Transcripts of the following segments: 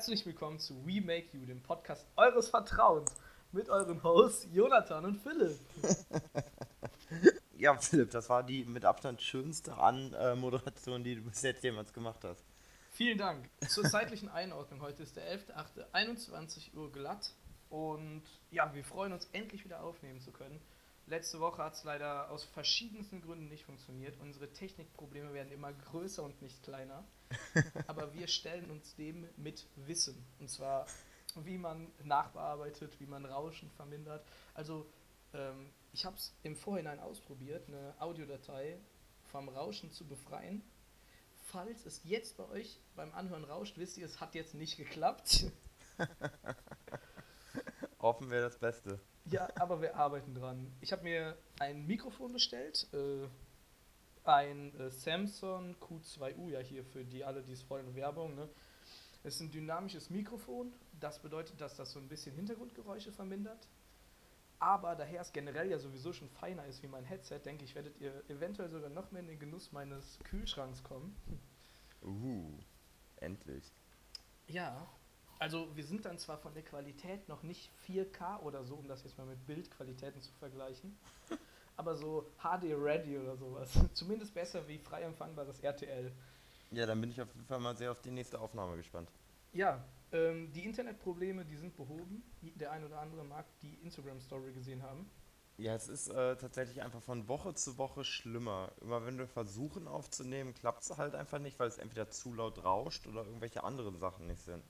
Herzlich willkommen zu We Make You, dem Podcast eures Vertrauens, mit euren Hosts Jonathan und Philipp. ja, Philipp, das war die mit Abstand schönste Anmoderation, die du bis jetzt jemals gemacht hast. Vielen Dank. Zur zeitlichen Einordnung. Heute ist der 11.8.21 Uhr glatt. Und ja, wir freuen uns endlich wieder aufnehmen zu können. Letzte Woche hat es leider aus verschiedensten Gründen nicht funktioniert. Unsere Technikprobleme werden immer größer und nicht kleiner. Aber wir stellen uns dem mit Wissen. Und zwar, wie man nachbearbeitet, wie man Rauschen vermindert. Also, ähm, ich habe es im Vorhinein ausprobiert, eine Audiodatei vom Rauschen zu befreien. Falls es jetzt bei euch beim Anhören rauscht, wisst ihr, es hat jetzt nicht geklappt. Hoffen wir das Beste. Ja, aber wir arbeiten dran. Ich habe mir ein Mikrofon bestellt, äh, ein äh, Samsung Q2U, ja hier für die alle, die es wollen, Werbung. Ne? Es ist ein dynamisches Mikrofon, das bedeutet, dass das so ein bisschen Hintergrundgeräusche vermindert. Aber daher es generell ja sowieso schon feiner ist wie mein Headset, denke ich, werdet ihr eventuell sogar noch mehr in den Genuss meines Kühlschranks kommen. Uh, endlich. Ja, also wir sind dann zwar von der Qualität noch nicht 4K oder so, um das jetzt mal mit Bildqualitäten zu vergleichen, aber so HD Ready oder sowas. Zumindest besser wie frei empfangbares RTL. Ja, dann bin ich auf jeden Fall mal sehr auf die nächste Aufnahme gespannt. Ja, ähm, die Internetprobleme, die sind behoben. Der ein oder andere mag die Instagram-Story gesehen haben. Ja, es ist äh, tatsächlich einfach von Woche zu Woche schlimmer. Immer wenn wir versuchen aufzunehmen, klappt es halt einfach nicht, weil es entweder zu laut rauscht oder irgendwelche anderen Sachen nicht sind.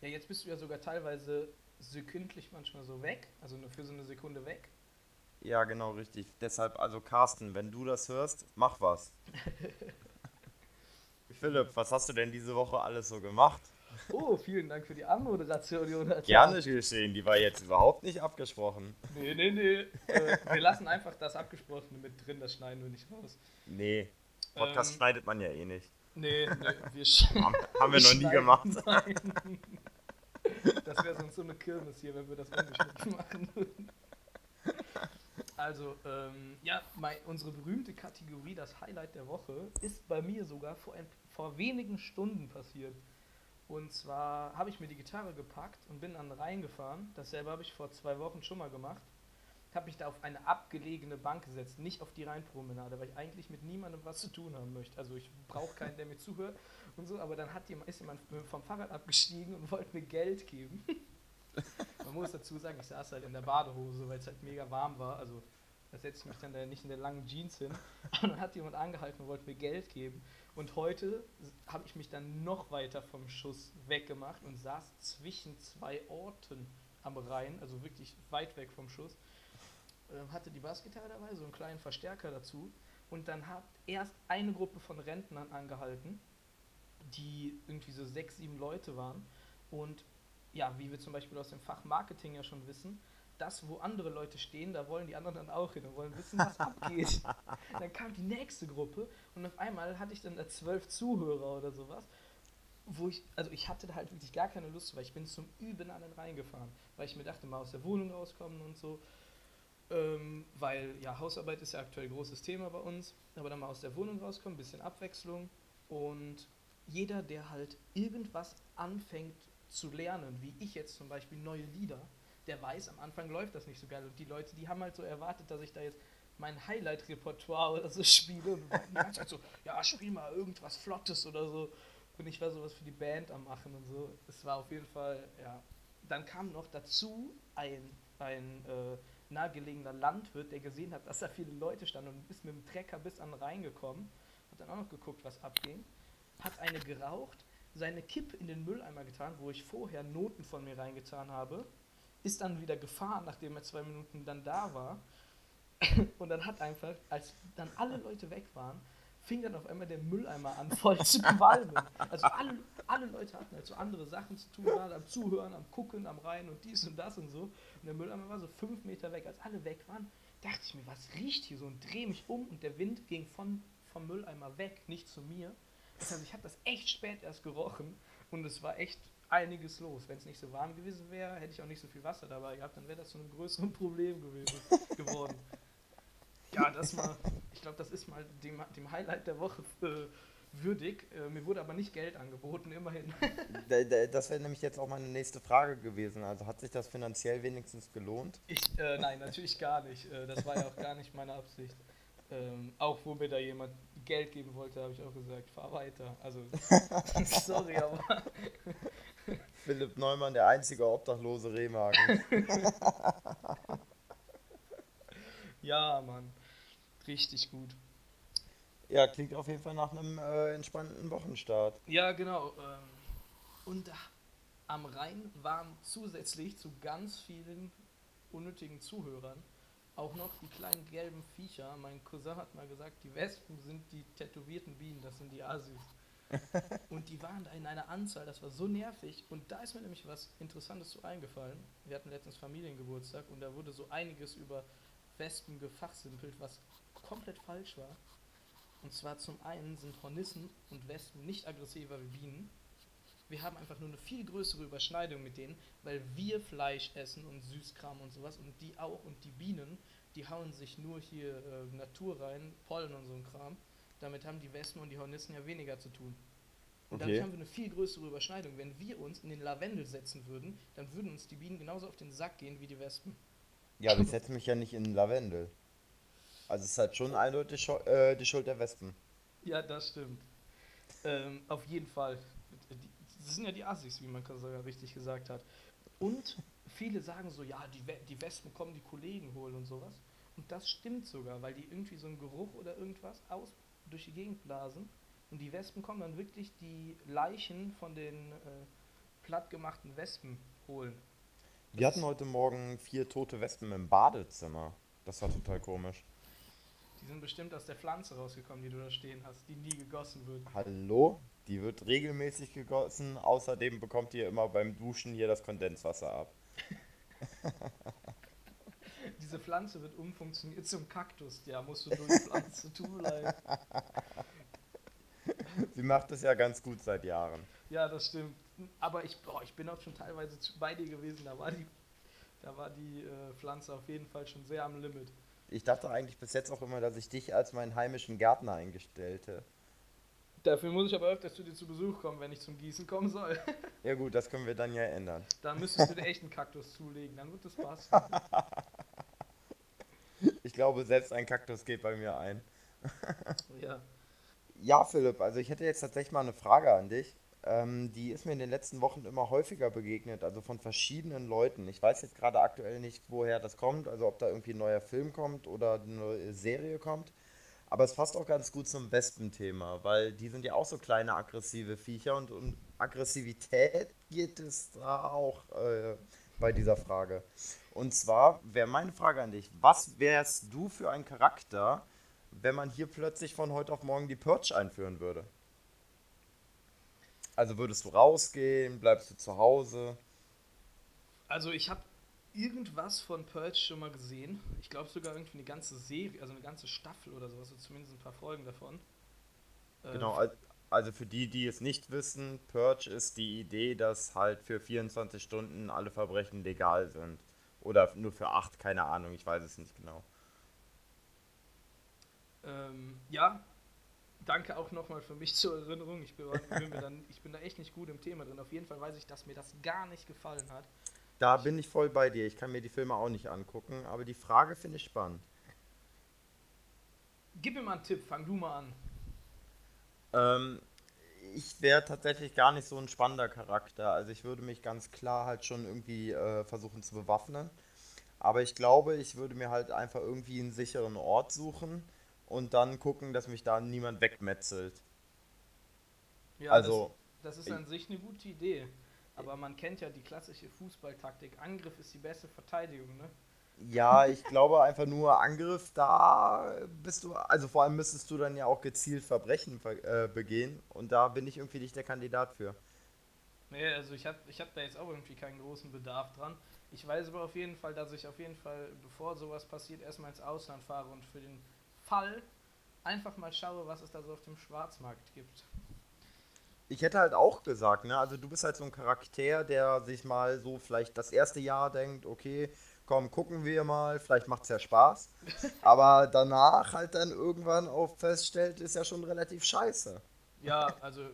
Ja, jetzt bist du ja sogar teilweise sekündlich manchmal so weg, also nur für so eine Sekunde weg. Ja, genau, richtig. Deshalb, also Carsten, wenn du das hörst, mach was. Philipp, was hast du denn diese Woche alles so gemacht? Oh, vielen Dank für die Anmoderation, Jonathan. Gerne geschehen, die war jetzt überhaupt nicht abgesprochen. Nee, nee, nee. Äh, wir lassen einfach das Abgesprochene mit drin, das schneiden wir nicht raus. Nee, Podcast ähm, schneidet man ja eh nicht. Nee, nee, wir haben, haben wir noch nie gemacht. Das wäre sonst so eine Kirmes hier, wenn wir das ungeschnitten machen würden. Also, ähm, ja, mein, unsere berühmte Kategorie, das Highlight der Woche, ist bei mir sogar vor, ein, vor wenigen Stunden passiert. Und zwar habe ich mir die Gitarre gepackt und bin an den Rhein gefahren. Dasselbe habe ich vor zwei Wochen schon mal gemacht. Habe mich da auf eine abgelegene Bank gesetzt, nicht auf die Rheinpromenade, weil ich eigentlich mit niemandem was zu tun haben möchte. Also ich brauche keinen, der mir zuhört und so, aber dann hat jemand, ist jemand vom Fahrrad abgestiegen und wollte mir Geld geben. Man muss dazu sagen, ich saß halt in der Badehose, weil es halt mega warm war. Also da setze ich mich dann da nicht in der langen Jeans hin. Und dann hat jemand angehalten und wollte mir Geld geben. Und heute habe ich mich dann noch weiter vom Schuss weggemacht und saß zwischen zwei Orten am Rhein, also wirklich weit weg vom Schuss. Äh, hatte die Bassgitarre dabei, so einen kleinen Verstärker dazu. Und dann hat erst eine Gruppe von Rentnern angehalten, die irgendwie so sechs, sieben Leute waren. Und ja, wie wir zum Beispiel aus dem Fach Marketing ja schon wissen, das, wo andere Leute stehen, da wollen die anderen dann auch hin und wollen wissen, was abgeht. Dann kam die nächste Gruppe und auf einmal hatte ich dann da zwölf Zuhörer oder sowas, wo ich, also ich hatte da halt wirklich gar keine Lust, weil ich bin zum Üben an den Rhein gefahren, weil ich mir dachte, mal aus der Wohnung rauskommen und so. Ähm, weil ja, Hausarbeit ist ja aktuell großes Thema bei uns, aber dann mal aus der Wohnung rauskommen, ein bisschen Abwechslung und jeder, der halt irgendwas anfängt zu lernen, wie ich jetzt zum Beispiel neue Lieder, der weiß, am Anfang läuft das nicht so geil. Und die Leute, die haben halt so erwartet, dass ich da jetzt mein Highlight-Repertoire oder so spiele und so, ja, spiel mal irgendwas Flottes oder so. Und ich war sowas für die Band am machen und so. Es war auf jeden Fall, ja. Dann kam noch dazu ein, ein äh, nahegelegener Landwirt, der gesehen hat, dass da viele Leute standen und ist mit dem Trecker bis an den Rhein gekommen. Hat dann auch noch geguckt, was abging hat eine geraucht, seine Kippe in den Mülleimer getan, wo ich vorher Noten von mir reingetan habe, ist dann wieder gefahren, nachdem er zwei Minuten dann da war. Und dann hat einfach, als dann alle Leute weg waren, fing dann auf einmal der Mülleimer an, voll zu qualmen. Also alle, alle Leute hatten halt so andere Sachen zu tun, waren am Zuhören, am Gucken, am Rein und dies und das und so. Und der Mülleimer war so fünf Meter weg. Als alle weg waren, dachte ich mir, was riecht hier so? Und drehe mich um und der Wind ging von, vom Mülleimer weg, nicht zu mir. Das heißt, ich habe das echt spät erst gerochen und es war echt einiges los. Wenn es nicht so warm gewesen wäre, hätte ich auch nicht so viel Wasser dabei gehabt, dann wäre das zu einem größeren Problem gewesen, geworden. Ja, das mal, ich glaube, das ist mal dem, dem Highlight der Woche äh, würdig. Äh, mir wurde aber nicht Geld angeboten, immerhin. das wäre nämlich jetzt auch meine nächste Frage gewesen. Also hat sich das finanziell wenigstens gelohnt? Ich, äh, nein, natürlich gar nicht. Äh, das war ja auch gar nicht meine Absicht. Ähm, auch wo mir da jemand Geld geben wollte, habe ich auch gesagt, fahr weiter. Also, sorry, aber. Philipp Neumann, der einzige obdachlose Rehmagen. ja, Mann. Richtig gut. Ja, klingt auf jeden Fall nach einem äh, entspannten Wochenstart. Ja, genau. Ähm, und am Rhein waren zusätzlich zu ganz vielen unnötigen Zuhörern auch noch die kleinen gelben Viecher. Mein Cousin hat mal gesagt, die Wespen sind die tätowierten Bienen, das sind die Asis. und die waren da in einer Anzahl, das war so nervig. Und da ist mir nämlich was Interessantes zu eingefallen. Wir hatten letztens Familiengeburtstag und da wurde so einiges über Wespen gefachsimpelt, was komplett falsch war. Und zwar zum einen sind Hornissen und Wespen nicht aggressiver wie Bienen. Wir haben einfach nur eine viel größere Überschneidung mit denen, weil wir Fleisch essen und Süßkram und sowas und die auch. Und die Bienen, die hauen sich nur hier äh, Natur rein, Pollen und so ein Kram. Damit haben die Wespen und die Hornissen ja weniger zu tun. Und okay. dadurch haben wir eine viel größere Überschneidung. Wenn wir uns in den Lavendel setzen würden, dann würden uns die Bienen genauso auf den Sack gehen wie die Wespen. Ja, aber ich setze mich ja nicht in Lavendel. Also es ist halt schon eindeutig Scho äh, die Schuld der Wespen. Ja, das stimmt. Ähm, auf jeden Fall. Das sind ja die Assis, wie man sogar richtig gesagt hat. Und viele sagen so, ja, die, die Wespen kommen die Kollegen holen und sowas. Und das stimmt sogar, weil die irgendwie so einen Geruch oder irgendwas aus durch die Gegend blasen. Und die Wespen kommen dann wirklich die Leichen von den äh, plattgemachten Wespen holen. Wir hatten heute Morgen vier tote Wespen im Badezimmer. Das war total komisch. Die sind bestimmt aus der Pflanze rausgekommen, die du da stehen hast, die nie gegossen wird. Hallo? Die wird regelmäßig gegossen. Außerdem bekommt ihr immer beim Duschen hier das Kondenswasser ab. Diese Pflanze wird umfunktioniert zum Kaktus. Ja, musst du durch Pflanze tun bleiben. Sie macht es ja ganz gut seit Jahren. Ja, das stimmt. Aber ich, boah, ich bin auch schon teilweise bei dir gewesen. Da war die, da war die äh, Pflanze auf jeden Fall schon sehr am Limit. Ich dachte eigentlich bis jetzt auch immer, dass ich dich als meinen heimischen Gärtner eingestellte. Dafür muss ich aber öfters zu dir zu Besuch kommen, wenn ich zum Gießen kommen soll. ja gut, das können wir dann ja ändern. Dann müsstest du dir echt einen Kaktus zulegen, dann wird das passen. ich glaube, selbst ein Kaktus geht bei mir ein. ja. Ja, Philipp, also ich hätte jetzt tatsächlich mal eine Frage an dich. Ähm, die ist mir in den letzten Wochen immer häufiger begegnet, also von verschiedenen Leuten. Ich weiß jetzt gerade aktuell nicht, woher das kommt, also ob da irgendwie ein neuer Film kommt oder eine neue Serie kommt. Aber es passt auch ganz gut zum Wespen-Thema, weil die sind ja auch so kleine aggressive Viecher und um Aggressivität geht es da auch äh, bei dieser Frage. Und zwar wäre meine Frage an dich: Was wärst du für ein Charakter, wenn man hier plötzlich von heute auf morgen die Purge einführen würde? Also würdest du rausgehen, bleibst du zu Hause? Also ich habe irgendwas von Purge schon mal gesehen. Ich glaube sogar irgendwie eine ganze Serie, also eine ganze Staffel oder sowas, also zumindest ein paar Folgen davon. Genau, also für die, die es nicht wissen, Purge ist die Idee, dass halt für 24 Stunden alle Verbrechen legal sind. Oder nur für 8, keine Ahnung, ich weiß es nicht genau. Ähm, ja, danke auch nochmal für mich zur Erinnerung. Ich bin, dann, ich bin da echt nicht gut im Thema drin. Auf jeden Fall weiß ich, dass mir das gar nicht gefallen hat. Da bin ich voll bei dir. Ich kann mir die Filme auch nicht angucken, aber die Frage finde ich spannend. Gib mir mal einen Tipp, fang du mal an. Ähm, ich wäre tatsächlich gar nicht so ein spannender Charakter. Also ich würde mich ganz klar halt schon irgendwie äh, versuchen zu bewaffnen. Aber ich glaube, ich würde mir halt einfach irgendwie einen sicheren Ort suchen und dann gucken, dass mich da niemand wegmetzelt. Ja, also, das, das ist an sich eine gute Idee. Aber man kennt ja die klassische Fußballtaktik. Angriff ist die beste Verteidigung, ne? Ja, ich glaube einfach nur Angriff, da bist du, also vor allem müsstest du dann ja auch gezielt Verbrechen äh, begehen und da bin ich irgendwie nicht der Kandidat für. Nee, also ich habe ich hab da jetzt auch irgendwie keinen großen Bedarf dran. Ich weiß aber auf jeden Fall, dass ich auf jeden Fall, bevor sowas passiert, erstmal ins Ausland fahre und für den Fall einfach mal schaue, was es da so auf dem Schwarzmarkt gibt. Ich hätte halt auch gesagt, ne, also du bist halt so ein Charakter, der sich mal so vielleicht das erste Jahr denkt, okay, komm, gucken wir mal, vielleicht macht es ja Spaß. Aber danach halt dann irgendwann auch feststellt, ist ja schon relativ scheiße. Ja, also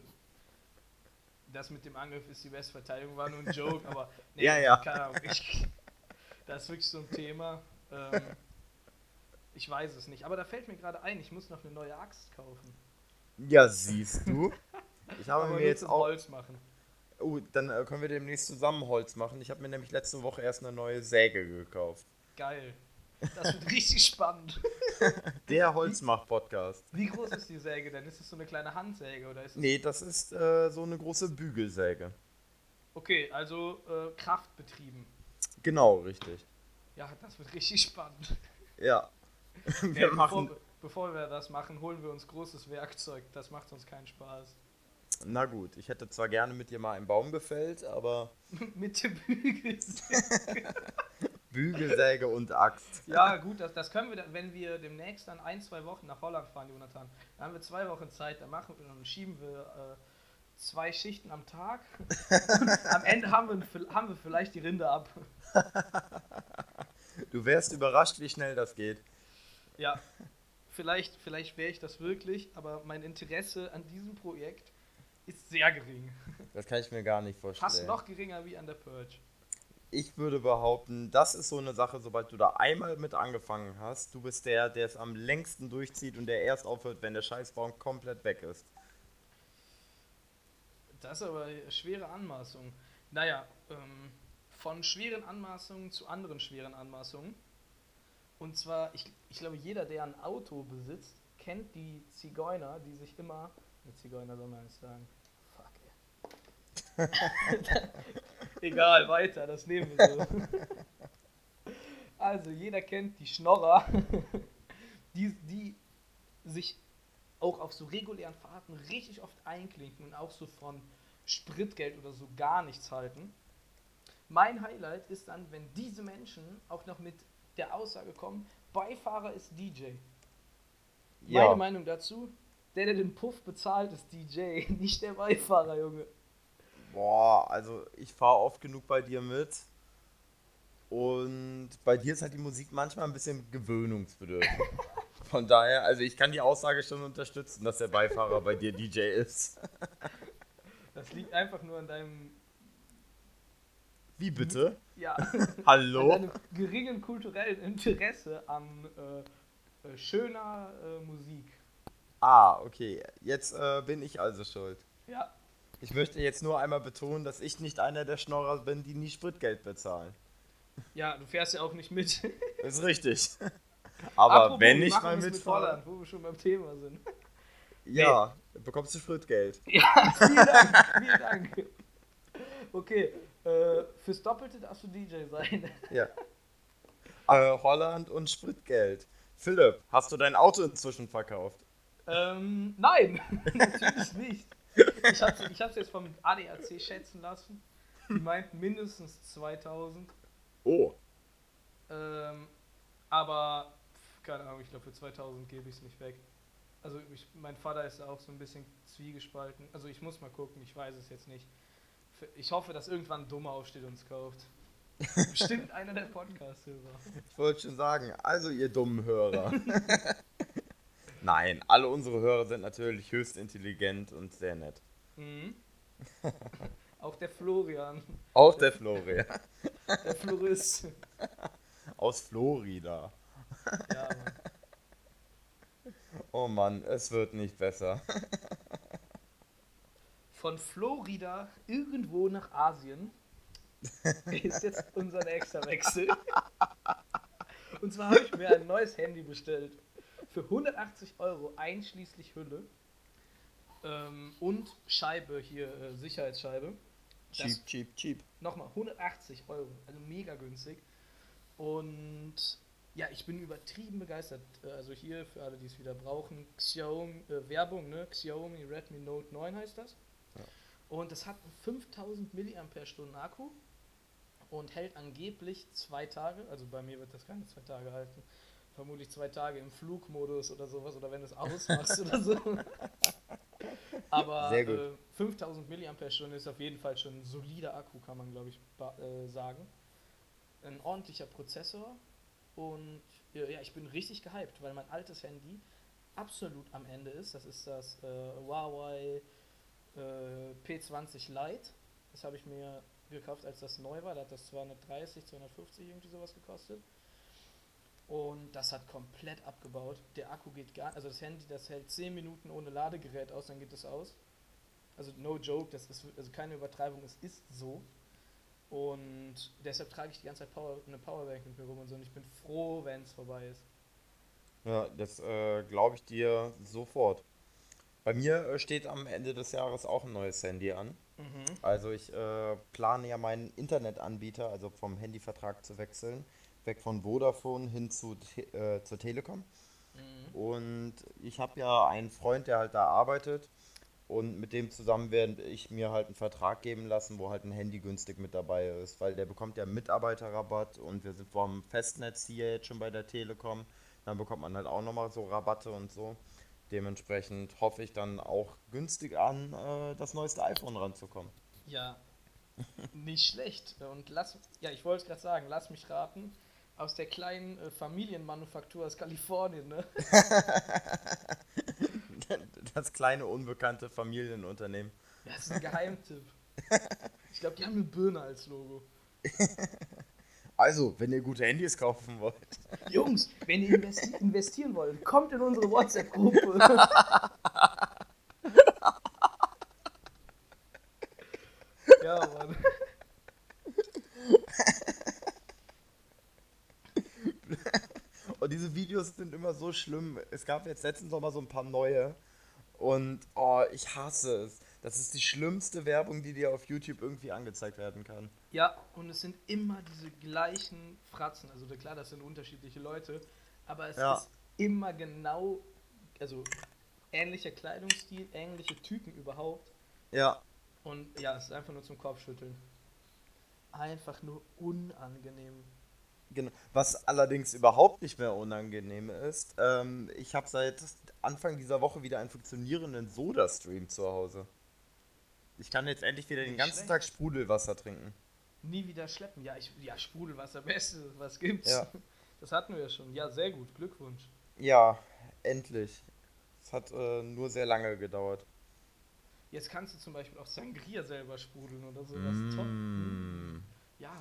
das mit dem Angriff ist die beste Verteidigung, war nur ein Joke, aber Ja, ja. keine Ahnung. Ich, das ist wirklich so ein Thema. Ähm, ich weiß es nicht. Aber da fällt mir gerade ein, ich muss noch eine neue Axt kaufen. Ja, siehst du. Ich habe mir jetzt auch. Holz machen. Oh, dann äh, können wir demnächst zusammen Holz machen. Ich habe mir nämlich letzte Woche erst eine neue Säge gekauft. Geil. Das wird richtig spannend. Der Holzmach-Podcast. Wie groß ist die Säge denn? Ist das so eine kleine Handsäge oder ist es Nee, das ist äh, so eine große Bügelsäge. Okay, also äh, kraftbetrieben. Genau, richtig. Ja, das wird richtig spannend. Ja. Wir bevor, machen. bevor wir das machen, holen wir uns großes Werkzeug. Das macht uns keinen Spaß. Na gut, ich hätte zwar gerne mit dir mal einen Baum gefällt, aber Mit dem Bügelsäge. Bügelsäge und Axt. Ja, gut, das, das können wir, dann, wenn wir demnächst dann ein, zwei Wochen nach Holland fahren, Jonathan. Dann haben wir zwei Wochen Zeit, dann machen wir, dann schieben wir äh, zwei Schichten am Tag. Und am Ende haben wir, haben wir vielleicht die Rinde ab. Du wärst überrascht, wie schnell das geht. Ja, vielleicht, vielleicht wäre ich das wirklich, aber mein Interesse an diesem Projekt ist sehr gering. Das kann ich mir gar nicht vorstellen. Fast noch geringer wie an der Purge. Ich würde behaupten, das ist so eine Sache, sobald du da einmal mit angefangen hast, du bist der, der es am längsten durchzieht und der erst aufhört, wenn der Scheißbaum komplett weg ist. Das ist aber eine schwere Anmaßung. Naja, ähm, von schweren Anmaßungen zu anderen schweren Anmaßungen. Und zwar, ich, ich glaube, jeder, der ein Auto besitzt, kennt die Zigeuner, die sich immer. Mit Zigeuner soll man nicht sagen. Fuck, ey. Egal, weiter, das nehmen wir so. also, jeder kennt die Schnorrer, die, die sich auch auf so regulären Fahrten richtig oft einklinken und auch so von Spritgeld oder so gar nichts halten. Mein Highlight ist dann, wenn diese Menschen auch noch mit der Aussage kommen, Beifahrer ist DJ. Meine Ja. Meinung dazu, der, der den Puff bezahlt, ist DJ, nicht der Beifahrer, Junge. Boah, also ich fahre oft genug bei dir mit. Und bei dir ist halt die Musik manchmal ein bisschen gewöhnungsbedürftig. Von daher, also ich kann die Aussage schon unterstützen, dass der Beifahrer bei dir DJ ist. Das liegt einfach nur an deinem, Wie bitte? ja, an Hallo? deinem geringen kulturellen Interesse an äh, äh, schöner äh, Musik. Ah, okay. Jetzt äh, bin ich also schuld. Ja, Ich möchte jetzt nur einmal betonen, dass ich nicht einer der Schnorrer bin, die nie Spritgeld bezahlen. ja, du fährst ja auch nicht mit. Das ist richtig. Aber Apropos, wenn ich mal wir's mit mitfahre, Holland, wo wir schon beim Thema sind. ja, bekommst du Spritgeld. Ja, vielen Dank, vielen Dank. Okay, äh, fürs Doppelte darfst du DJ sein. Ja. Äh, Holland und Spritgeld. Philipp, hast du dein Auto inzwischen verkauft? Ähm, nein, natürlich nicht. Ich hab's, ich hab's jetzt vom ADAC schätzen lassen. Die meinten mindestens 2000. Oh. Ähm, aber, keine Ahnung, ich glaube für 2000 gebe ich es nicht weg. Also ich, mein Vater ist auch so ein bisschen zwiegespalten. Also ich muss mal gucken, ich weiß es jetzt nicht. Ich hoffe, dass irgendwann ein Dummer aufsteht und es kauft. Bestimmt einer der Podcast-Hörer. Ich wollte schon sagen, also ihr dummen Hörer. Nein, alle unsere Hörer sind natürlich höchst intelligent und sehr nett. Mhm. Auch der Florian, Auch der Florian. der Florist. Aus Florida. Ja, Mann. Oh Mann, es wird nicht besser. Von Florida irgendwo nach Asien ist jetzt unser nächster Wechsel. Und zwar habe ich mir ein neues Handy bestellt. Für 180 Euro einschließlich Hülle. Ähm, und Scheibe hier, äh, Sicherheitsscheibe. Das- Cheap, cheap, cheap. Nochmal 180 Euro, also mega günstig. Und ja, ich bin übertrieben begeistert. Äh, Also hier für alle, die es wieder brauchen, Xiaomi, äh, Werbung, ne? Xiaomi Redmi Note 9 heißt das. Und das hat einen 5000 mAh Akku und hält angeblich zwei Tage. Also bei mir wird das keine zwei Tage halten. Vermutlich zwei Tage im Flugmodus oder sowas oder wenn du es ausmachst oder so. Aber. Äh, 5000 mAh ist auf jeden Fall schon ein solider Akku, kann man glaube ich äh, sagen. Ein ordentlicher Prozessor und ja, ja, ich bin richtig gehypt, weil mein altes Handy absolut am Ende ist, das ist das äh, Huawei äh, P20 Lite. Das habe ich mir gekauft, als das neu war. Da hat das 230, 250 irgendwie sowas gekostet. Und das hat komplett abgebaut. Der Akku geht gar also das Handy, das hält 10 Minuten ohne Ladegerät aus, dann geht es aus. Also no joke, das ist also keine Übertreibung, es ist so. Und deshalb trage ich die ganze Zeit Power, eine Powerbank mit mir rum und so. Und ich bin froh, wenn es vorbei ist. Ja, das äh, glaube ich dir sofort. Bei mir äh, steht am Ende des Jahres auch ein neues Handy an. Mhm. Also ich äh, plane ja meinen Internetanbieter, also vom Handyvertrag zu wechseln, weg von Vodafone hin zu äh, zur Telekom. Mhm. Und ich habe ja einen Freund, der halt da arbeitet. Und mit dem zusammen werde ich mir halt einen Vertrag geben lassen, wo halt ein Handy günstig mit dabei ist, weil der bekommt ja Mitarbeiterrabatt und wir sind vom Festnetz hier jetzt schon bei der Telekom. Dann bekommt man halt auch nochmal so Rabatte und so. Dementsprechend hoffe ich dann auch günstig an äh, das neueste iPhone ranzukommen. Ja, nicht schlecht. Und lass, ja, ich wollte es gerade sagen, lass mich raten, aus der kleinen äh, Familienmanufaktur aus Kalifornien, ne? Das kleine unbekannte Familienunternehmen. Ja, das ist ein Geheimtipp. Ich glaube, die haben eine Birne als Logo. Also, wenn ihr gute Handys kaufen wollt. Jungs, wenn ihr investi investieren wollt, kommt in unsere WhatsApp-Gruppe. ja, Mann. Und diese Videos sind immer so schlimm. Es gab jetzt letztens noch mal so ein paar neue. Und oh, ich hasse es. Das ist die schlimmste Werbung, die dir auf YouTube irgendwie angezeigt werden kann. Ja, und es sind immer diese gleichen Fratzen. Also klar, das sind unterschiedliche Leute, aber es Ja. ist immer genau, also ähnlicher Kleidungsstil, ähnliche Typen überhaupt. Ja, Und ja, es ist einfach nur zum Kopfschütteln. Einfach nur unangenehm. genau. Was allerdings überhaupt nicht mehr unangenehm ist, ähm, ich habe seit Anfang dieser Woche wieder einen funktionierenden Soda-Stream zu Hause. Ich kann jetzt endlich wieder den ganzen. Tag Sprudelwasser trinken. Nie wieder schleppen. Ja, ich, ja Sprudelwasser, Beste, was gibt's? Ja. Das hatten wir ja schon. Ja, sehr gut, Glückwunsch. Ja, endlich. Es hat äh, nur sehr lange gedauert. Jetzt kannst du zum Beispiel auch Sangria selber sprudeln oder so. Das ist top. Mm, Ja,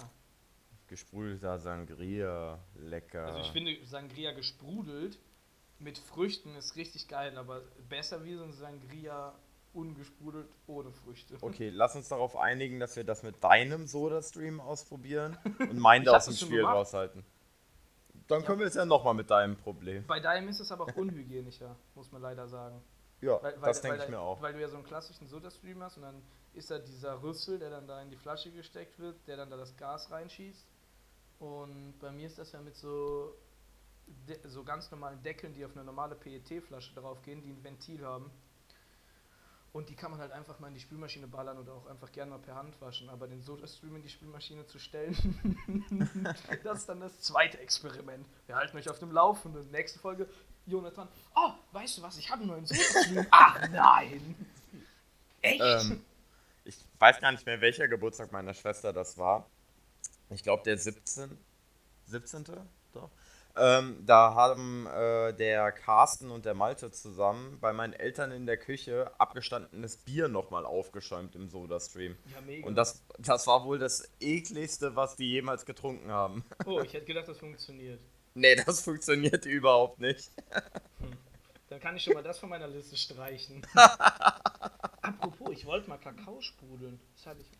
gesprudelter Sangria, lecker. also ich finde Sangria gesprudelt mit Früchten ist richtig geil, aber besser wie so ein Sangria ungesprudelt ohne Früchte. Okay, lass uns darauf einigen, dass wir das mit deinem Soda-Stream ausprobieren und meinen aus dem Spiel gemacht. raushalten. Dann Ja. können wir es ja nochmal mit deinem Problem. Bei deinem ist es aber auch unhygienischer, muss man leider sagen. Ja, Weil, das denke ich mir auch. Weil du ja so einen klassischen Soda-Stream hast und dann ist da dieser Rüssel, der dann da in die Flasche gesteckt wird, der dann da das Gas reinschießt. Und bei mir ist das ja mit so, so ganz normalen Deckeln, die auf eine normale PET-Flasche draufgehen, die ein Ventil haben. Und die kann man halt einfach mal in die Spülmaschine ballern oder auch einfach gerne mal per Hand waschen. Aber den Soda-Stream in die Spülmaschine zu stellen, das ist dann das zweite Experiment. Wir halten euch auf dem Laufenden. Nächste Folge, Jonathan. Oh, weißt du was? Ich habe einen neuen Soda-Stream. Ach nein! Echt? Ähm, ich weiß gar nicht mehr, welcher Geburtstag meiner Schwester das war. Ich glaube, der 17. 17. Ähm, da haben äh, der Carsten und der Malte zusammen bei meinen Eltern in der Küche abgestandenes Bier nochmal aufgeschäumt im Soda-Stream. ja, mega. Und das, das war wohl das ekligste, was die jemals getrunken haben. oh, ich hätte gedacht, das funktioniert. Nee, das funktioniert überhaupt nicht. Dann kann ich schon mal das von meiner Liste streichen. Apropos, ich wollte mal Kakao sprudeln. Das hatte ich.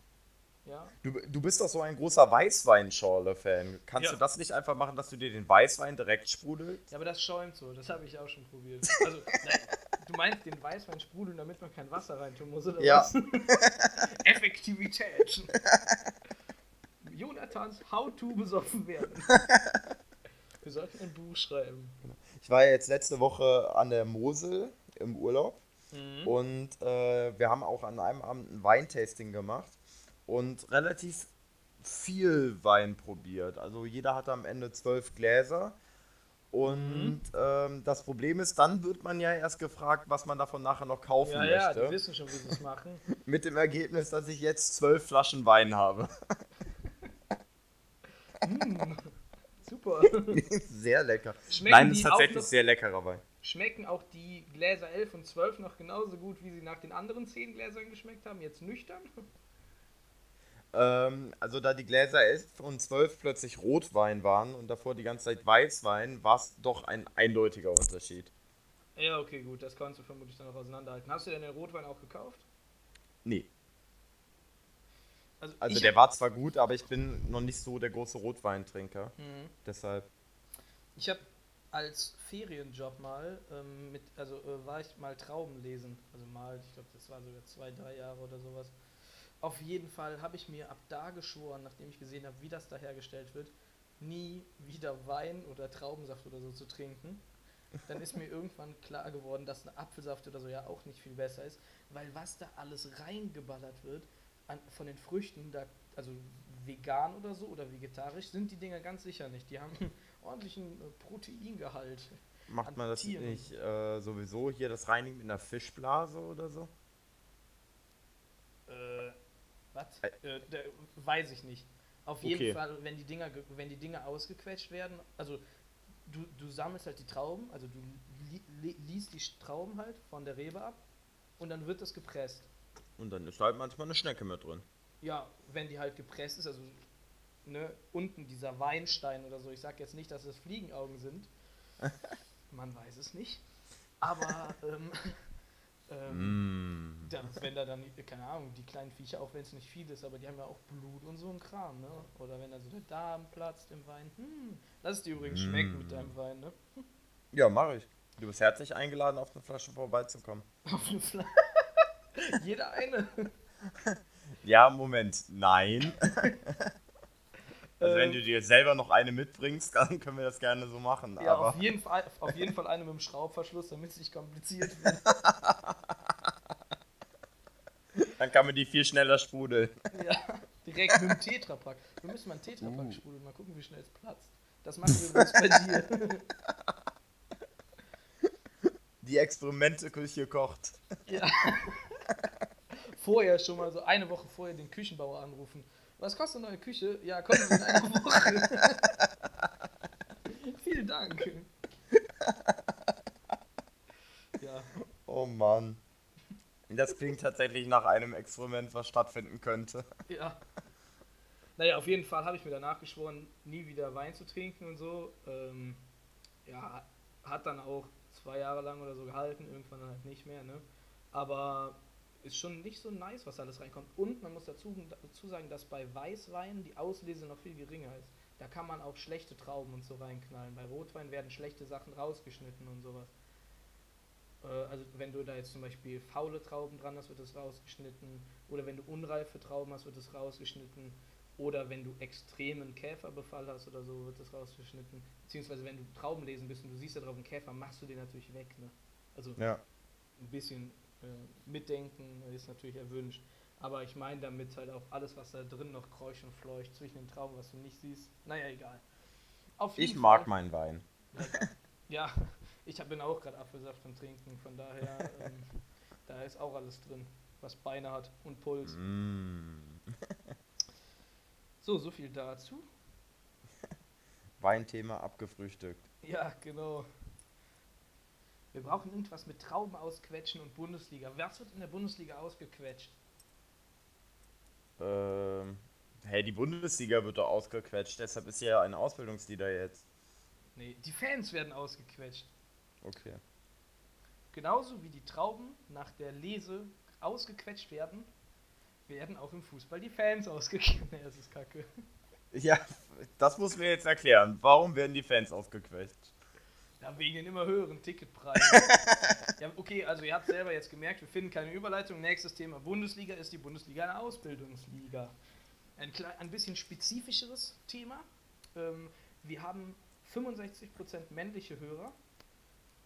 Ja. Du, du bist doch so ein großer Weißweinschorle-Fan. Kannst Ja. du das nicht einfach machen, dass du dir den Weißwein direkt sprudelst? ja, aber das schäumt so. Das habe ich auch schon probiert. Also, nein, du meinst den Weißwein sprudeln, damit man kein Wasser reintun muss, oder Ja. was? Effektivität. Jonathans How to besoffen werden. Wir sollten ein Buch schreiben. Ich war ja jetzt letzte Woche an der Mosel im Urlaub Mhm. und äh, wir haben auch an einem Abend ein Weintasting gemacht und relativ viel Wein probiert. Also jeder hatte am Ende zwölf Gläser. Und ähm, das Problem ist, dann wird man ja erst gefragt, was man davon nachher noch kaufen Ja, ja, möchte. die wissen schon, wie sie es machen. Mit dem Ergebnis, dass ich jetzt zwölf Flaschen Wein habe. Super. sehr lecker. Schmecken Nein, ist tatsächlich noch- sehr leckerer Wein. Schmecken auch die Gläser 11 und 12 noch genauso gut, wie sie nach den anderen 10 Gläsern geschmeckt haben, jetzt nüchtern? Ähm, also da die Gläser 11 und 12 plötzlich Rotwein waren und davor die ganze Zeit Weißwein, war es doch ein eindeutiger Unterschied. Ja, okay, gut, das kannst du vermutlich dann noch auseinanderhalten. Hast du denn den Rotwein auch gekauft? Nee. Also, Also der war zwar gut, aber ich bin noch nicht so der große Rotweintrinker. Mhm. Deshalb. Ich habe als Ferienjob mal ähm, mit, also äh, war ich mal Trauben lesen. Also mal, ich glaube, das war sogar zwei, drei Jahre oder sowas. Auf jeden Fall habe ich mir ab da geschworen, nachdem ich gesehen habe, wie das da hergestellt wird, nie wieder Wein oder Traubensaft oder so zu trinken. Dann ist mir irgendwann klar geworden, dass ein Apfelsaft oder so ja auch nicht viel besser ist, weil was da alles reingeballert wird an, von den Früchten, da, also vegan oder so oder vegetarisch, sind die Dinger ganz sicher nicht. Die haben einen ordentlichen äh, Proteingehalt. Macht An man das Tieren. nicht äh, sowieso hier das Reinigen mit einer Fischblase oder so? Äh, was? Äh, der, weiß ich nicht. Auf jeden Okay. Fall, wenn die Dinger, ge- wenn die Dinger ausgequetscht werden, also du, du sammelst halt die Trauben, also du li, li, liest die Trauben halt von der Rebe ab und dann wird das gepresst. Und dann ist halt manchmal eine Schnecke mit drin. Ja, wenn die halt gepresst ist, also ne, unten dieser Weinstein oder so, ich sag jetzt nicht, dass es Fliegenaugen sind, man weiß es nicht, aber ähm, ähm, Mm. Ja, wenn da dann, keine Ahnung, die kleinen Viecher, auch wenn es nicht viel ist, aber die haben ja auch Blut und so ein Kram, ne? Oder wenn da so der Darm platzt im Wein. Hm, lass es dir übrigens schmecken mit deinem Wein, ne? Ja, mache ich. Du bist herzlich eingeladen, auf eine Flasche vorbeizukommen. Auf eine Flasche. Jeder eine. Ja, Moment. Nein. also wenn Ähm, du dir selber noch eine mitbringst, dann können wir das gerne so machen. Ja, aber auf jeden, Fall, auf jeden Fall eine mit dem Schraubverschluss, damit es nicht kompliziert wird. Dann kann man die viel schneller sprudeln. Ja, direkt mit dem Tetrapack. Wir müssen mal einen Tetrapack Uh. sprudeln, mal gucken, wie schnell es platzt. Das machen wir übrigens bei dir. Die Experimente-Küche kocht. Ja. vorher schon mal so eine Woche vorher den Küchenbauer anrufen. Was kostet eine neue Küche? Ja, kommen Sie in einer Woche. Vielen Dank. Ja, Oh Mann. Das klingt tatsächlich nach einem Experiment, was stattfinden könnte. ja. Naja, auf jeden Fall habe ich mir danach geschworen, nie wieder Wein zu trinken und so. Ähm, ja, hat dann auch zwei Jahre lang oder so gehalten, irgendwann halt nicht mehr, ne? Aber ist schon nicht so nice, was alles reinkommt. Und man muss dazu, dazu sagen, dass bei Weißwein die Auslese noch viel geringer ist. Da kann man auch schlechte Trauben und so reinknallen. Bei Rotwein werden schlechte Sachen rausgeschnitten und sowas. Äh, Also wenn du da jetzt zum Beispiel faule Trauben dran hast, wird das rausgeschnitten. Oder wenn du unreife Trauben hast, wird das rausgeschnitten. Oder wenn du extremen Käferbefall hast oder so, wird das rausgeschnitten. Beziehungsweise wenn du Traubenlesen bist und du siehst da drauf einen Käfer, machst du den natürlich weg. Ne? Also Ja. ein bisschen äh, mitdenken ist natürlich erwünscht. Aber ich meine damit halt auch alles, was da drin noch kreucht und fleucht zwischen den Trauben, was du nicht siehst. Naja, egal. Auf Ich mag Fall- meinen Wein. Ja, ich bin auch gerade Apfelsaft am Trinken, von daher, ähm, da ist auch alles drin, was Beine hat und Puls. Mm. So, so viel dazu. Weinthema abgefrühstückt. Ja, genau. Wir brauchen irgendwas mit Trauben ausquetschen und Bundesliga. Was wird in der Bundesliga ausgequetscht? Ähm, hey, die Bundesliga wird doch ausgequetscht, deshalb ist ja ein Ausbildungslieder jetzt. Nee, die Fans werden ausgequetscht. Okay. Genauso wie die Trauben nach der Lese ausgequetscht werden, werden auch im Fußball die Fans ausgequetscht. Nee, das ist kacke. Ja, das muss mir jetzt erklären. Warum werden die Fans ausgequetscht? Ja, wegen den immer höheren Ticketpreisen. ja, okay, also ihr habt selber jetzt gemerkt, wir finden keine Überleitung. Nächstes Thema Bundesliga ist die Bundesliga eine Ausbildungsliga. Ein, ein bisschen spezifischeres Thema. Ähm, wir haben 65% männliche Hörer,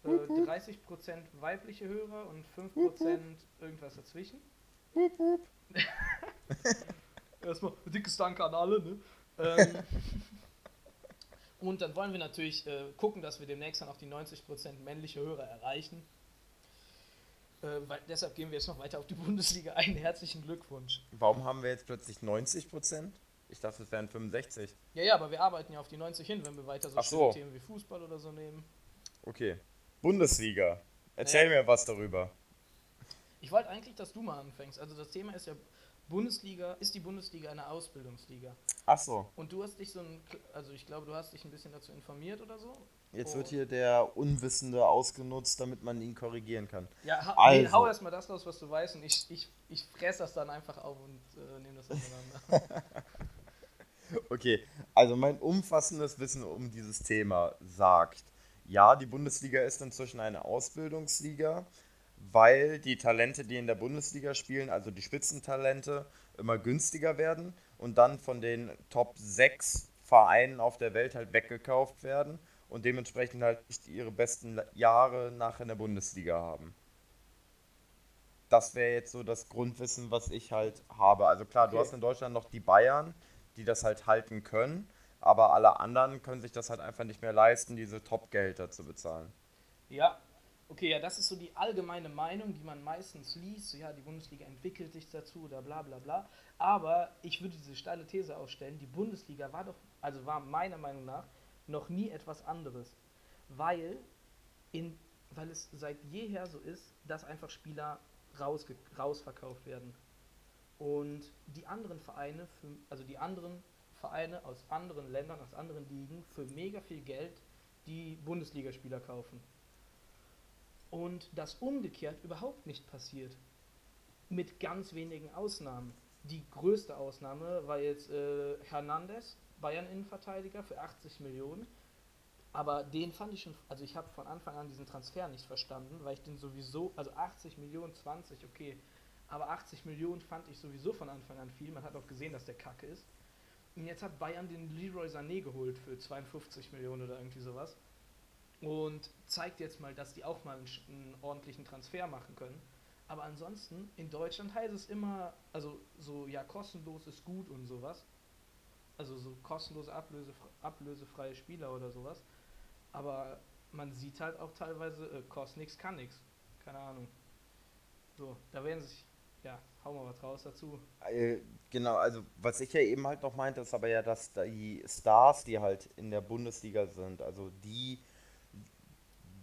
äh, 30% weibliche Hörer und 5% irgendwas dazwischen. Erstmal dickes Dank an alle, ne? Ähm, und dann wollen wir natürlich äh, gucken, dass wir demnächst dann auch die 90% männliche Hörer erreichen. Äh, weil, deshalb gehen wir jetzt noch weiter auf die Bundesliga ein. Herzlichen Glückwunsch. Warum haben wir jetzt plötzlich 90%? Ich dachte, es wären 65. Ja, ja, aber wir arbeiten ja auf die 90 hin, wenn wir weiter so so. schöne Themen wie Fußball oder so nehmen. Okay. Bundesliga. Erzähl Ja. mir was darüber. Ich wollte eigentlich, dass du mal anfängst. Also das Thema ist ja Bundesliga, ist die Bundesliga eine Ausbildungsliga? Ach so, Und du hast dich so ein, also ich glaube, du hast dich ein bisschen dazu informiert oder so? jetzt Oh. wird hier der Unwissende ausgenutzt, damit man ihn korrigieren kann. Ja, ha Also. nee, hau erstmal das raus, was du weißt und ich, ich, ich fress das dann einfach auf und äh, nehme das auseinander. Okay, also mein umfassendes Wissen um dieses Thema sagt, ja, die Bundesliga ist inzwischen eine Ausbildungsliga, weil die Talente, die in der Bundesliga spielen, also die Spitzentalente, immer günstiger werden und dann von den Top 6 Vereinen auf der Welt halt weggekauft werden und dementsprechend halt nicht ihre besten Jahre nachher in der Bundesliga haben. Das wäre jetzt so das Grundwissen, was ich halt habe. Also klar, du Okay. hast in Deutschland noch die Bayern, die das halt halten können, aber alle anderen können sich das halt einfach nicht mehr leisten, diese Top-Gehälter zu bezahlen. ja, okay, ja, das ist so die allgemeine Meinung, die man meistens liest. Ja, die Bundesliga entwickelt sich dazu oder bla bla bla. Aber ich würde diese steile These aufstellen, die Bundesliga war doch, also war meiner Meinung nach noch nie etwas anderes. Weil, in, weil es seit jeher so ist, dass einfach Spieler rausverkauft werden. Und die anderen Vereine, für, also die anderen Vereine aus anderen Ländern, aus anderen Ligen, für mega viel Geld die Bundesligaspieler kaufen. Und das umgekehrt überhaupt nicht passiert. Mit ganz wenigen Ausnahmen. Die größte Ausnahme war jetzt äh, Hernandez, Bayern-Innenverteidiger für 80 Millionen. Aber den fand ich schon, also ich habe von Anfang an diesen Transfer nicht verstanden, weil ich den sowieso, also 80 Millionen, 20, okay. Aber 80 Millionen fand ich sowieso von Anfang an viel. Man hat auch gesehen, dass der Kacke ist. Jetzt hat Bayern den Leroy Sané geholt für 52 Millionen oder irgendwie sowas. Und zeigt jetzt mal, dass die auch mal einen, einen ordentlichen Transfer machen können. Aber ansonsten, in Deutschland heißt es immer, also so, ja, kostenlos ist gut und sowas. Also so kostenlose ablösefre ablösefreie Spieler oder sowas. Aber man sieht halt auch teilweise, äh, kostet nix, kann nix. Keine Ahnung. So, da werden sich, ja, hau mal was raus dazu. Äh, Genau, also was ich ja eben halt noch meinte, ist aber ja, dass die Stars, die halt in der Bundesliga sind, also die,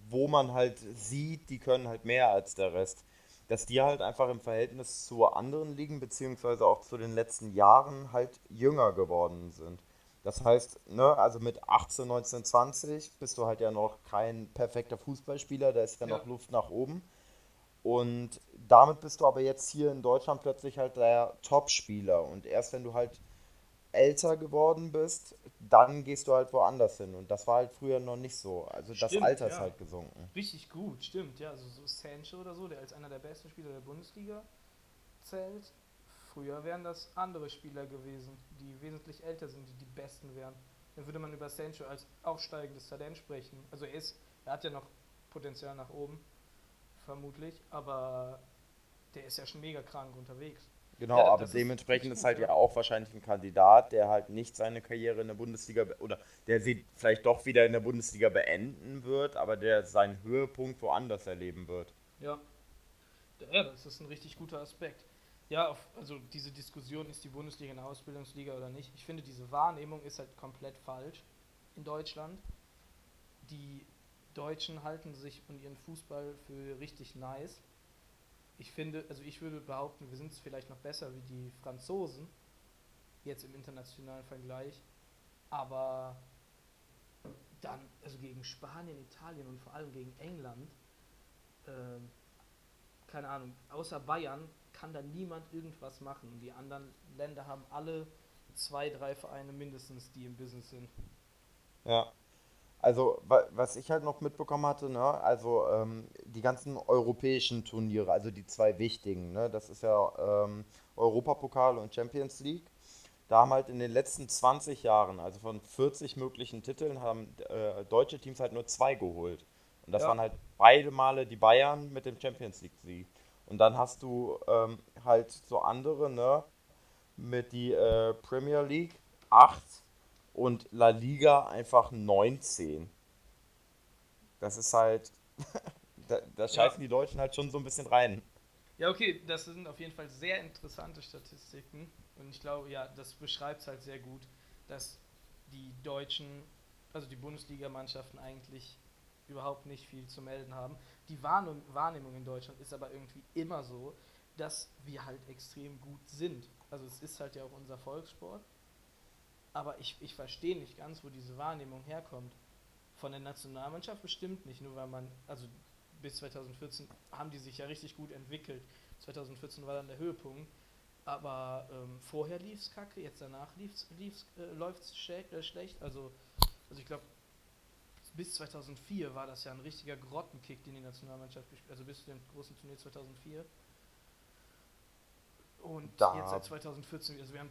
wo man halt sieht, die können halt mehr als der Rest, dass die halt einfach im Verhältnis zu anderen Ligen, beziehungsweise auch zu den letzten Jahren halt jünger geworden sind. Das heißt, ne, also mit 18, 19, 20 bist du halt ja noch kein perfekter Fußballspieler, da ist ja Ja. noch Luft nach oben. Und damit bist du aber jetzt hier in Deutschland plötzlich halt der Top-Spieler. Und erst wenn du halt älter geworden bist, dann gehst du halt woanders hin. Und das war halt früher noch nicht so. Also das Stimmt, Alter ist ja. halt gesunken. Richtig gut, stimmt, ja. Also so Sancho oder so, der als einer der besten Spieler der Bundesliga zählt. Früher wären das andere Spieler gewesen, die wesentlich älter sind, die die besten wären. Dann würde man über Sancho als aufsteigendes Talent sprechen. Also er ist, er hat ja noch Potenzial nach oben, vermutlich, aber der ist ja schon mega krank unterwegs. Genau, Ja, aber ist dementsprechend richtig ist halt ja auch wahrscheinlich ein Kandidat, der halt nicht seine Karriere in der Bundesliga oder der sie vielleicht doch wieder in der Bundesliga beenden wird, aber der seinen Höhepunkt woanders erleben wird. Ja. Ja, das ist ein richtig guter Aspekt. Ja, auf, also diese Diskussion, ist die Bundesliga eine Ausbildungsliga oder nicht? Ich finde, diese Wahrnehmung ist halt komplett falsch in Deutschland. Die Deutschen halten sich und ihren Fußball für richtig nice. Ich finde, also ich würde behaupten, wir sind es vielleicht noch besser wie die Franzosen, jetzt im internationalen Vergleich. Aber dann, also gegen Spanien, Italien und vor allem gegen England, ähm, keine Ahnung, außer Bayern kann da niemand irgendwas machen. Die anderen Länder haben alle zwei, drei Vereine mindestens, die im Business sind. Ja. Also, wa- was ich halt noch mitbekommen hatte, ne, also ähm, die ganzen europäischen Turniere, also die zwei wichtigen, ne, das ist ja ähm, Europapokal und Champions League. Da haben halt in den letzten 20 Jahren, also von 40 möglichen Titeln, haben äh, deutsche Teams halt nur zwei geholt. Und das Ja. waren halt beide Male die Bayern mit dem Champions League-Sieg. Und dann hast du ähm, halt so andere, ne, mit die äh, Premier League 8 und La Liga einfach 19. Das ist halt, da, da Ja. scheißen die Deutschen halt schon so ein bisschen rein. Ja, okay, das sind auf jeden Fall sehr interessante Statistiken. Und ich glaube, ja, das beschreibt es halt sehr gut, dass die deutschen, also die Bundesligamannschaften eigentlich überhaupt nicht viel zu melden haben. Die Wahrnehmung, Wahrnehmung in Deutschland ist aber irgendwie immer so, dass wir halt extrem gut sind. Also es ist halt ja auch unser Volkssport. Aber ich, ich verstehe nicht ganz, wo diese Wahrnehmung herkommt. Von der Nationalmannschaft bestimmt nicht, nur weil man, also bis 2014 haben die sich ja richtig gut entwickelt. 2014 war dann der Höhepunkt. Aber ähm, vorher lief es kacke, jetzt danach lief's, lief's, äh, läuft es äh, schlecht. Also, also ich glaube, bis 2004 war das ja ein richtiger Grottenkick, den die Nationalmannschaft gespielt also bis zu dem großen Turnier 2004. Und da. jetzt seit 2014, also wir haben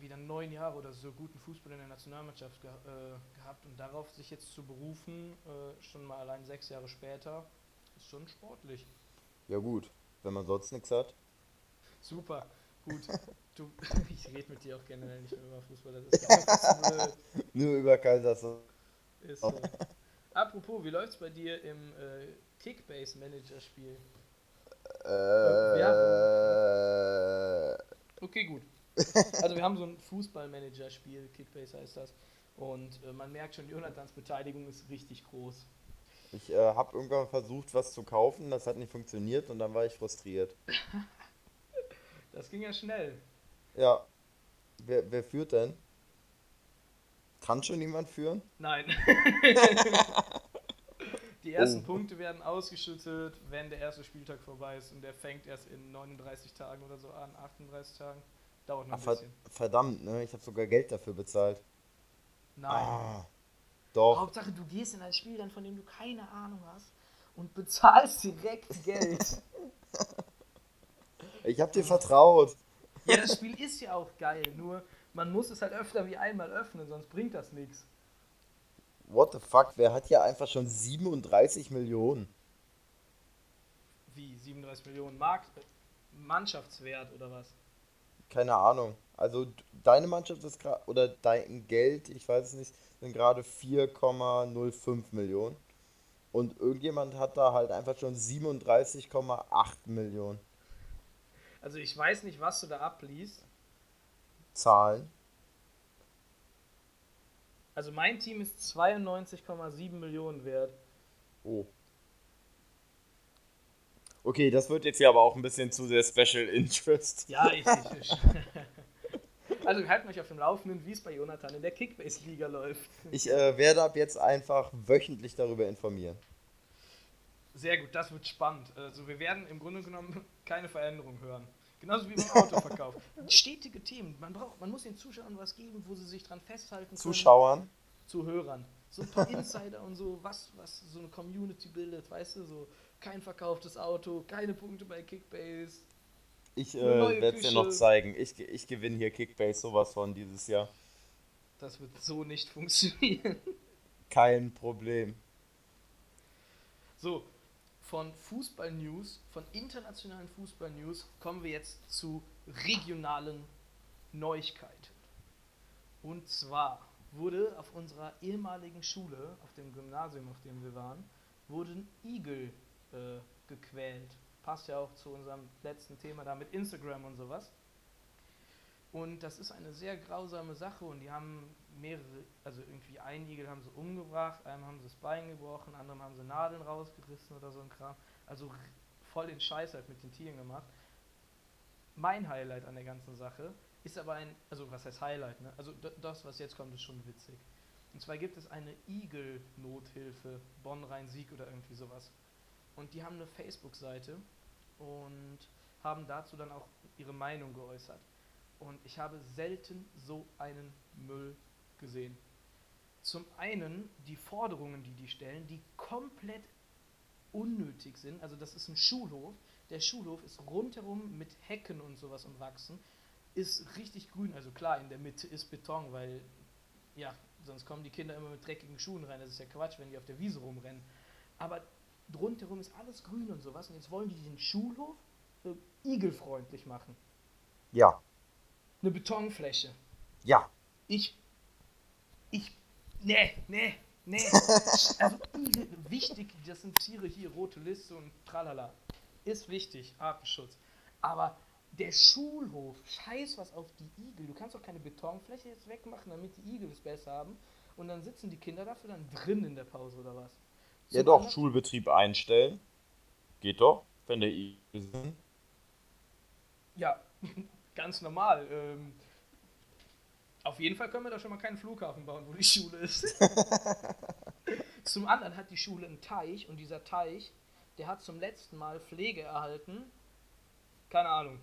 wieder neun Jahre oder so guten Fußball in der Nationalmannschaft ge äh, gehabt und darauf sich jetzt zu berufen, äh, schon mal allein sechs Jahre später, ist schon sportlich. Ja gut, wenn man sonst nichts hat. Super, gut. Du, ich rede mit dir auch generell nicht mehr über Fußball, das ist. Nur über Kaiserslautern. Ist so. Apropos, wie läuft's bei dir im äh, Kickbase-Manager-Spiel? Äh, okay, gut. Also wir haben so ein Fußballmanager-Spiel, Kickbase heißt das. Und äh, man merkt schon, Jonathans Beteiligung ist richtig groß. Ich äh, habe irgendwann versucht, was zu kaufen, das hat nicht funktioniert und dann war ich frustriert. das ging ja schnell. Ja. Wer, wer führt denn? Kann schon jemand führen? Nein. Die ersten oh. Punkte werden ausgeschüttet, wenn der erste Spieltag vorbei ist und der fängt erst in 39 Tagen oder so an, 38 Tagen. Dauert noch ein Ach, bisschen. Verdammt, ne? Ich habe sogar Geld dafür bezahlt. Nein. Ah, doch. Hauptsache, du gehst in ein Spiel dann, von dem du keine Ahnung hast und bezahlst direkt Geld. ich habe dir vertraut. Ja, das Spiel ist ja auch geil, nur man muss es halt öfter wie einmal öffnen, sonst bringt das nichts. What the fuck, wer hat hier einfach schon 37 Millionen? Wie, 37 Millionen Mark Mannschaftswert oder was? Keine Ahnung. Also deine Mannschaft ist gerade, oder dein Geld, ich weiß es nicht, sind gerade 4,05 Millionen. Und irgendjemand hat da halt einfach schon 37,8 Millionen. Also ich weiß nicht, was du da abliest. Zahlen. Also mein Team ist 92,7 Millionen wert. Oh. Okay, das wird jetzt hier aber auch ein bisschen zu sehr Special Interest. Ja, ich. ich also halten euch auf dem Laufenden, wie es bei Jonathan in der Kickbase-Liga läuft. Ich äh, werde ab jetzt einfach wöchentlich darüber informieren. Sehr gut, das wird spannend. Also wir werden im Grunde genommen keine Veränderung hören. Genauso wie beim Autoverkauf. Stetige Themen. Man, braucht, man muss den Zuschauern was geben, wo sie sich dran festhalten können. Zuschauern? Zuhörern. So ein paar Insider und so, was, was so eine Community bildet, weißt du, so kein verkauftes Auto, keine Punkte bei Kickbase. Ich äh, werde es dir noch zeigen. Ich, ich gewinne hier Kickbase sowas von dieses Jahr. Das wird so nicht funktionieren. Kein Problem. So, von Fußball-News, von internationalen Fußball-News, kommen wir jetzt zu regionalen Neuigkeiten. Und zwar wurde auf unserer ehemaligen Schule, auf dem Gymnasium, auf dem wir waren, wurden Igel äh, gequält. Passt ja auch zu unserem letzten Thema da mit Instagram und sowas. Und das ist eine sehr grausame Sache und die haben mehrere, also irgendwie einen Igel haben sie umgebracht, einem haben sie das Bein gebrochen, anderem haben sie Nadeln rausgerissen oder so ein Kram. Also voll den Scheiß halt mit den Tieren gemacht. Mein Highlight an der ganzen Sache ist aber ein, also was heißt Highlight, ne? Also das, was jetzt kommt, ist schon witzig. Und zwar gibt es eine Igel-Nothilfe, Bonn-Rhein-Sieg oder irgendwie sowas. Und die haben eine Facebook-Seite und haben dazu dann auch ihre Meinung geäußert. Und ich habe selten so einen Müll gesehen. Zum einen die Forderungen, die die stellen, die komplett unnötig sind. Also das ist ein Schulhof. Der Schulhof ist rundherum mit Hecken und sowas umwachsen. Ist richtig grün. Also klar, in der Mitte ist Beton, weil ja, sonst kommen die Kinder immer mit dreckigen Schuhen rein. Das ist ja Quatsch, wenn die auf der Wiese rumrennen. Aber rundherum ist alles grün und sowas. Und jetzt wollen die den Schulhof äh, igelfreundlich machen. Ja. Eine Betonfläche. Ja. Ich ich. Nee, nee, nee. also wichtig, das sind Tiere hier, rote Liste und tralala. Ist wichtig, Artenschutz. Aber der Schulhof, scheiß was auf die Igel. Du kannst doch keine Betonfläche jetzt wegmachen, damit die Igel es besser haben. Und dann sitzen die Kinder dafür dann drin in der Pause oder was? Ja Zum doch, anderen- Schulbetrieb einstellen. Geht doch, wenn der I sind. Ja, ganz normal. Ähm, auf jeden Fall können wir da schon mal keinen Flughafen bauen, wo die Schule ist. zum anderen hat die Schule einen Teich und dieser Teich, der hat zum letzten Mal Pflege erhalten. Keine Ahnung.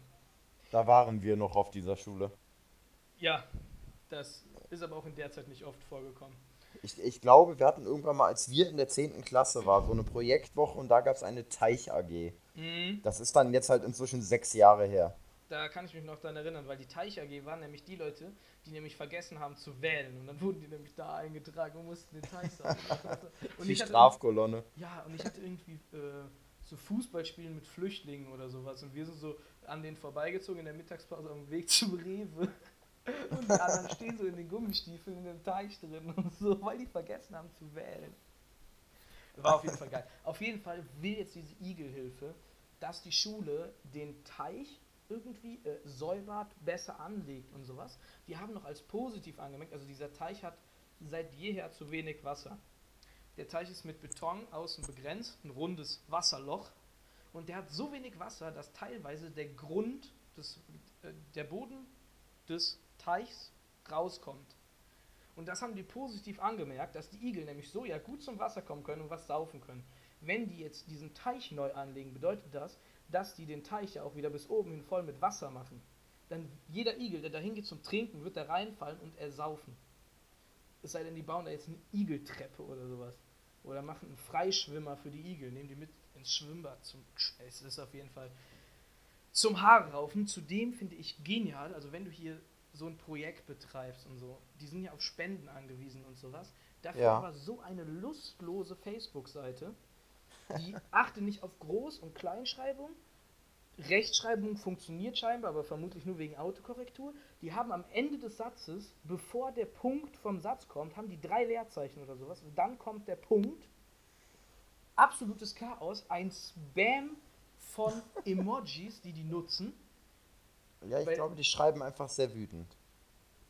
Da waren wir noch auf dieser Schule. Ja, das ist aber auch in der Zeit nicht oft vorgekommen. Ich, ich glaube, wir hatten irgendwann mal, als wir in der 10. Klasse waren, so eine Projektwoche und da gab es eine Teich-AG. Mhm. Das ist dann jetzt halt inzwischen sechs Jahre her. Da kann ich mich noch daran erinnern, weil die Teich AG waren nämlich die Leute, die nämlich vergessen haben zu wählen. Und dann wurden die nämlich da eingetragen und mussten den Teich sagen. Und Die Strafkolonne. ja, und ich hatte irgendwie äh, so Fußballspielen mit Flüchtlingen oder sowas. Und wir sind so an denen vorbeigezogen in der Mittagspause am Weg zum Rewe. Und die anderen stehen so in den Gummistiefeln in dem Teich drin und so, weil die vergessen haben zu wählen. War auf jeden Fall geil. Auf jeden Fall will jetzt diese Igelhilfe, dass die Schule den Teich irgendwie äh, säubert, besser anlegt und sowas. Die haben noch als positiv angemerkt, also dieser Teich hat seit jeher zu wenig Wasser. Der Teich ist mit Beton außen begrenzt, ein rundes Wasserloch. Und der hat so wenig Wasser, dass teilweise der Grund, des, äh, der Boden des Teichs rauskommt. Und das haben die positiv angemerkt, dass die Igel nämlich so ja gut zum Wasser kommen können und was saufen können. Wenn die jetzt diesen Teich neu anlegen, bedeutet das, dass die den Teich ja auch wieder bis oben hin voll mit Wasser machen. Dann jeder Igel, der da hingeht zum Trinken, wird da reinfallen und ersaufen. Es sei denn, die bauen da jetzt eine Igeltreppe oder sowas. Oder machen einen Freischwimmer für die Igel, nehmen die mit ins Schwimmbad. Zum, es ist auf jeden Fall zum Haare raufen. Zudem finde ich genial, also wenn du hier so ein Projekt betreibst und so, die sind ja auf Spenden angewiesen und sowas. Dafür Ja. aber so eine lustlose Facebook-Seite, die achte nicht auf Groß- und Kleinschreibung. Rechtschreibung funktioniert scheinbar, aber vermutlich nur wegen Autokorrektur. Die haben am Ende des Satzes, bevor der Punkt vom Satz kommt, haben die drei Leerzeichen oder sowas. Und dann kommt der Punkt. Absolutes Chaos. Ein Spam von Emojis, die die nutzen. Ja, ich Weil- glaube, die schreiben einfach sehr wütend.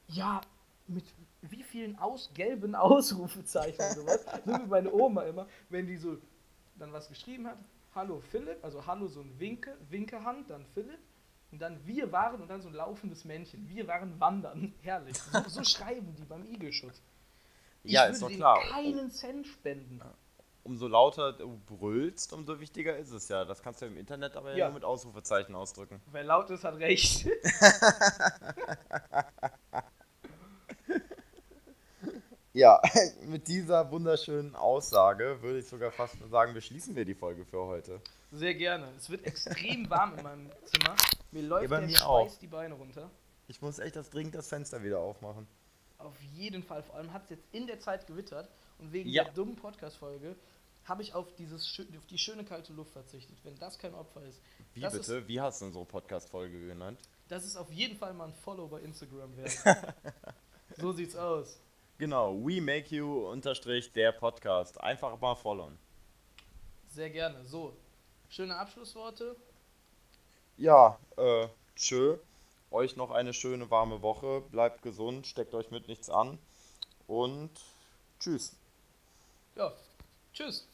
Ja, mit wie vielen aus gelben Ausrufezeichen und sowas. so wie meine Oma immer, wenn die so dann was geschrieben hat. Hallo Philipp, also Hallo so ein Winke, Winkehand, dann Philipp. Und dann wir waren und dann so ein laufendes Männchen. Wir waren wandern. Herrlich. So, so schreiben die beim Igelschutz. Ich Ja, würde ist doch klar. keinen Cent spenden. Umso lauter du brüllst, umso wichtiger ist es ja. Das kannst du im Internet aber ja, Ja. nur mit Ausrufezeichen ausdrücken. Wer laut ist, hat recht. Ja, mit dieser wunderschönen Aussage würde ich sogar fast sagen, beschließen wir die Folge für heute. Sehr gerne. Es wird extrem warm in meinem Zimmer. Mir läuft bei der mir Schweiß auch. die Beine runter. Ich muss echt das dringend das Fenster wieder aufmachen. Auf jeden Fall. Vor allem hat es jetzt in der Zeit gewittert und wegen Ja. der dummen Podcast-Folge habe ich auf, dieses, auf die schöne kalte Luft verzichtet. Wenn das kein Opfer ist, Wie das bitte? Wie hast du unsere Podcast-Folge genannt? Ist, das ist auf jeden Fall mal ein Follow bei Instagram wert. so sieht's aus. Genau, we make you unterstrich der Podcast. Einfach mal followen. Sehr gerne. So, schöne Abschlussworte. Ja, äh, tschö. Euch noch eine schöne warme Woche. Bleibt gesund, steckt euch mit nichts an. Und tschüss. Ja, tschüss.